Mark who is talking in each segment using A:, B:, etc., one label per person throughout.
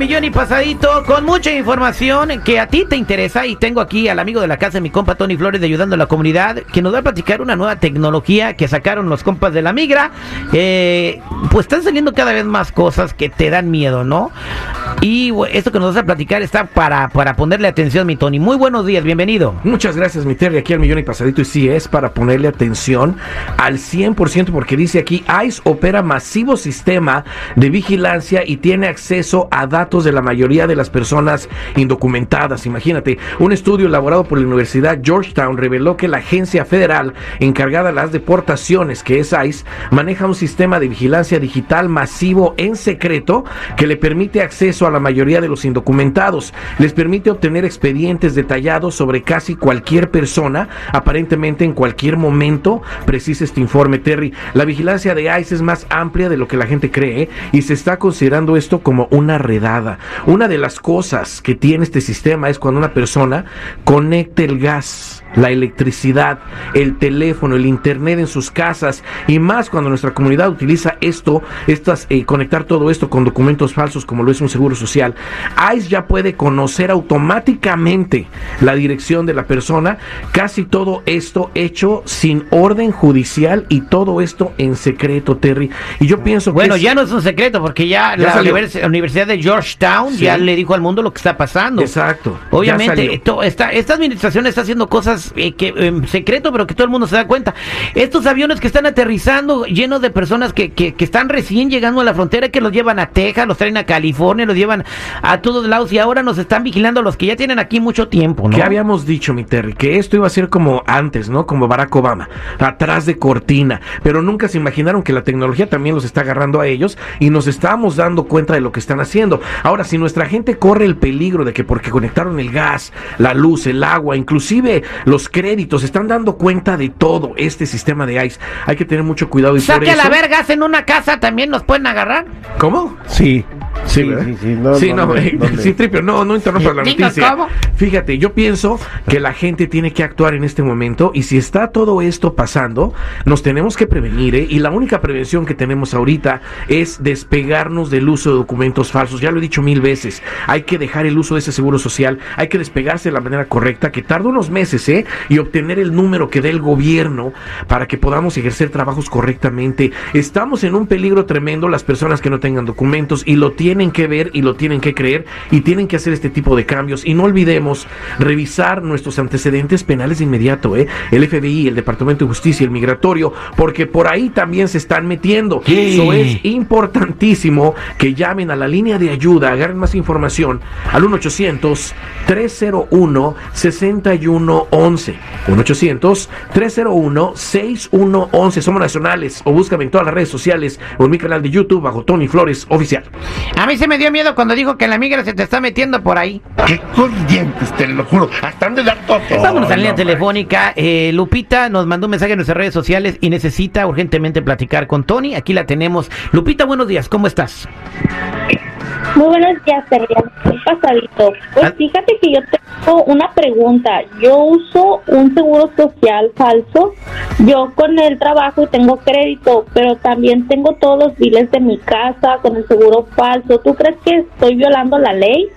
A: Millón y pasadito, con mucha información que a ti te interesa. Y tengo aquí al amigo de la casa, mi compa Tony Flores, de Ayudando a la Comunidad, que nos va a platicar una nueva tecnología que sacaron los compas de la migra. Eh, pues están saliendo cada vez más cosas que te dan miedo, ¿no? Y esto que nos vas a platicar está para, para ponerle atención, mi Tony. Muy buenos días, bienvenido.
B: Muchas gracias, mi Terry, aquí al millón y pasadito. Y sí, es para ponerle atención al 100%, porque dice aquí, ICE opera masivo sistema de vigilancia y tiene acceso a datos de la mayoría de las personas indocumentadas. Imagínate, un estudio elaborado por la Universidad Georgetown reveló que la agencia federal encargada de las deportaciones, que es ICE, maneja un sistema de vigilancia digital masivo en secreto que le permite acceso a la mayoría de los indocumentados. Les permite obtener expedientes detallados sobre casi cualquier persona, aparentemente en cualquier momento, precisa este informe Terry. La vigilancia de ICE es más amplia de lo que la gente cree ¿eh? y se está considerando esto como una redada. Una de las cosas que tiene este sistema es cuando una persona conecta el gas, la electricidad, el teléfono, el internet en sus casas y más cuando nuestra comunidad utiliza esto, estas, eh, conectar todo esto con documentos falsos como lo es un seguro social. ICE ya puede conocer automáticamente la dirección de la persona, casi todo esto hecho sin orden judicial y todo esto en secreto, Terry. Y yo pienso
A: Bueno,
B: que
A: ya no es un secreto porque ya,
B: Ya
A: la
B: salió.
A: Universidad de
B: Sí.
A: ya le dijo al mundo lo que está pasando.
B: Exacto. ya
A: Obviamente, esto- esta, esta administración está haciendo cosas eh, que en secreto, pero que todo el mundo se da cuenta. Estos aviones que están aterrizando llenos de personas que, que, que están recién llegando a la frontera, que los llevan a Texas, los traen a California, los llevan a todos lados y ahora nos están vigilando los que ya tienen aquí mucho tiempo, ¿no?
B: ¿Qué habíamos dicho, mi Terry? Que esto iba a ser como antes, ¿no? Como Barack Obama, atrás de cortina. Pero nunca se imaginaron que la tecnología también los está agarrando a ellos y nos estamos dando cuenta de lo que están haciendo. Ahora, si nuestra gente corre el peligro de que porque conectaron el gas, la luz, el agua, inclusive los créditos, están dando cuenta de todo este sistema de ICE, hay que tener mucho cuidado. Y por
A: Saque a la
B: eso-
A: vergas en una casa, también nos pueden agarrar.
B: ¿Cómo?
C: Sí, sí, sí, sí, no,
B: sí, no, no, no interrumpas la noticia. Fíjate, yo pienso que la gente tiene que actuar en este momento y si está todo esto pasando, nos tenemos que prevenir, ¿eh? Y la única prevención que tenemos ahorita es despegarnos del uso de documentos falsos. Ya lo he dicho mil veces, hay que dejar el uso de ese seguro social, hay que despegarse de la manera correcta, que tarda unos meses, ¿eh? Y obtener el número que dé el gobierno para que podamos ejercer trabajos correctamente. Estamos en un peligro tremendo las personas que no tengan documentos y lo tienen que ver y lo tienen que creer y tienen que hacer este tipo de cambios. Y no olvidemos revisar nuestros antecedentes penales de inmediato, ¿eh? El FBI, el Departamento de Justicia, el Migratorio, porque por ahí también se están metiendo.
A: Sí.
B: Eso es importantísimo que llamen a la línea de ayuda, agarren más información al 1-800-301-6111. 1-800-301-6111. Somos nacionales o búscame en todas las redes sociales o en mi canal de YouTube bajo Tony Flores Oficial.
A: A mí se me dio miedo cuando dijo que la migra se te está metiendo por ahí.
C: ¡Qué corrientes, te lo juro! Hasta han de dar todo.
A: Vámonos a la línea
C: No,
A: telefónica. Eh, Lupita nos mandó un mensaje en nuestras redes sociales y necesita urgentemente platicar con Tony. Aquí la tenemos. Lupita, buenos días, ¿cómo estás?
D: Muy buenos días, Teresa. Un pasadito. Pues
A: Ah.
D: fíjate que yo tengo una pregunta. Yo uso un seguro social falso. Yo con el trabajo tengo crédito, pero también tengo todos los biles de mi casa con el seguro falso. ¿Tú crees que estoy violando la ley?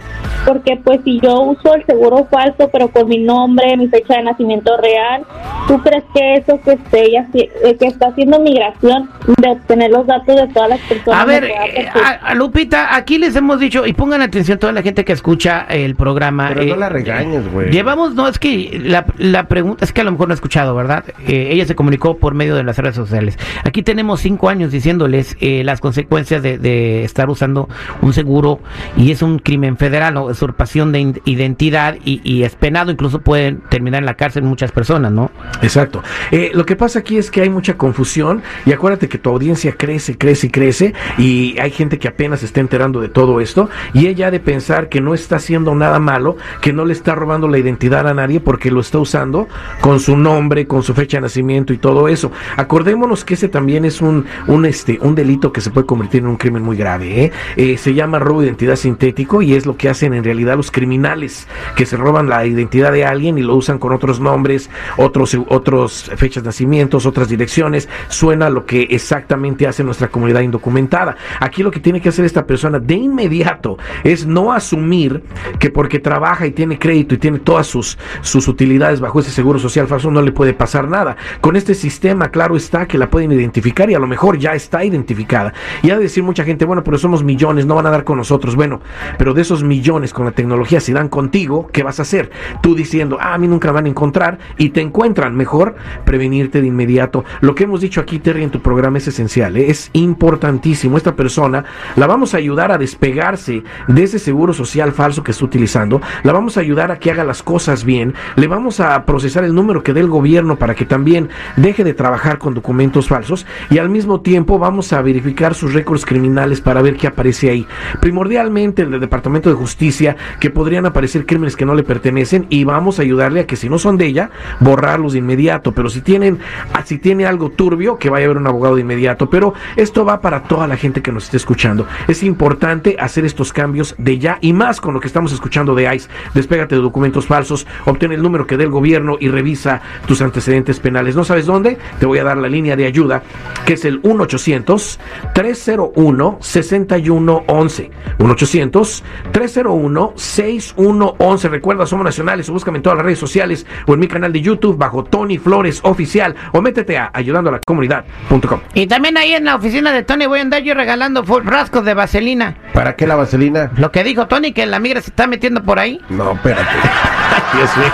D: Porque pues si yo uso el seguro falso, pero con mi nombre, mi fecha de nacimiento real, ¿tú crees que eso que, esté, eh, que está haciendo migración de obtener los datos de todas las personas?
A: A ver, eh,
D: perjudicar?
A: a, a Lupita, aquí les hemos dicho, y pongan atención toda la gente que escucha el programa.
E: Pero no
A: eh,
E: la regañes, güey.
A: Llevamos, no, es que la, la pregunta, es que a lo mejor no ha escuchado, ¿verdad? Eh, ella se comunicó por medio de las redes sociales. Aquí tenemos cinco años diciéndoles eh, las consecuencias de, de estar usando un seguro y es un crimen federal, ¿no? usurpación de identidad y, y es penado, incluso pueden terminar en la cárcel muchas personas, ¿no?
B: Exacto. Eh, lo que pasa aquí es que hay mucha confusión y acuérdate que tu audiencia crece, crece crece y hay gente que apenas se está enterando de todo esto y ella ha de pensar que no está haciendo nada malo, que no le está robando la identidad a nadie porque lo está usando con su nombre, con su fecha de nacimiento y todo eso. Acordémonos que ese también es un, un, este, un delito que se puede convertir en un crimen muy grave. ¿eh? Eh, se llama robo de identidad sintético y es lo que hacen en realidad los criminales que se roban la identidad de alguien y lo usan con otros nombres, otros, otros fechas de nacimientos, otras direcciones. Suena lo que exactamente hace nuestra comunidad indocumentada. Aquí lo que tiene que hacer esta persona de inmediato es no asumir que porque trabaja y tiene crédito y tiene todas sus, sus utilidades bajo ese seguro social falso no le puede pasar nada. Con este sistema, claro está que la pueden identificar y a lo mejor ya está identificada. Y ha de decir mucha gente, bueno, pero somos millones, no van a dar con nosotros. Bueno, pero de esos millones con la tecnología, si dan contigo, ¿qué vas a hacer? Tú diciendo, ah, a mí nunca me van a encontrar y te encuentran. Mejor prevenirte de inmediato. Lo que hemos dicho aquí, Terry, en tu programa es esencial, ¿eh? es importantísimo. Esta persona la vamos a ayudar a despegarse de ese seguro social falso que está utilizando. La vamos a ayudar a que haga las cosas bien. Le vamos a procesar el número que dé el gobierno para que también deje de trabajar con documentos falsos y al mismo tiempo vamos a verificar sus récords criminales para ver qué aparece ahí. Primordialmente el del Departamento de Justicia, que podrían aparecer crímenes que no le pertenecen y vamos a ayudarle a que si no son de ella, borrarlos de inmediato. Pero si tienen, ah, si tiene algo turbio, que vaya a ver un abogado de inmediato. Pero esto va para toda la gente que nos esté escuchando. Es importante hacer estos cambios de ya y más con lo que estamos escuchando de ICE. Despégate de documentos falsos, obtén el número que dé el gobierno y revisa tus antecedentes penales. ¿No sabes dónde? Te voy a dar la línea de ayuda, que es el 1-800-301-6111. 1-800-301-6111. Recuerda, somos nacionales o búscame en todas las redes sociales o en mi canal de YouTube bajo Tony Flores Oficial o métete a ayudando a la comunidad.com.
A: Y también ahí en la oficina de Tony voy a andar yo regalando frascos de vaselina.
E: ¿Para qué la vaselina?
A: Lo que dijo Tony, que la migra se está metiendo por ahí.
E: No, espérate.
B: Dios mío.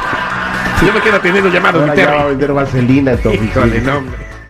B: Yo me quedo teniendo llamadas, mi
E: Ahora ya va a vender vaselina
B: Híjole, no, hombre.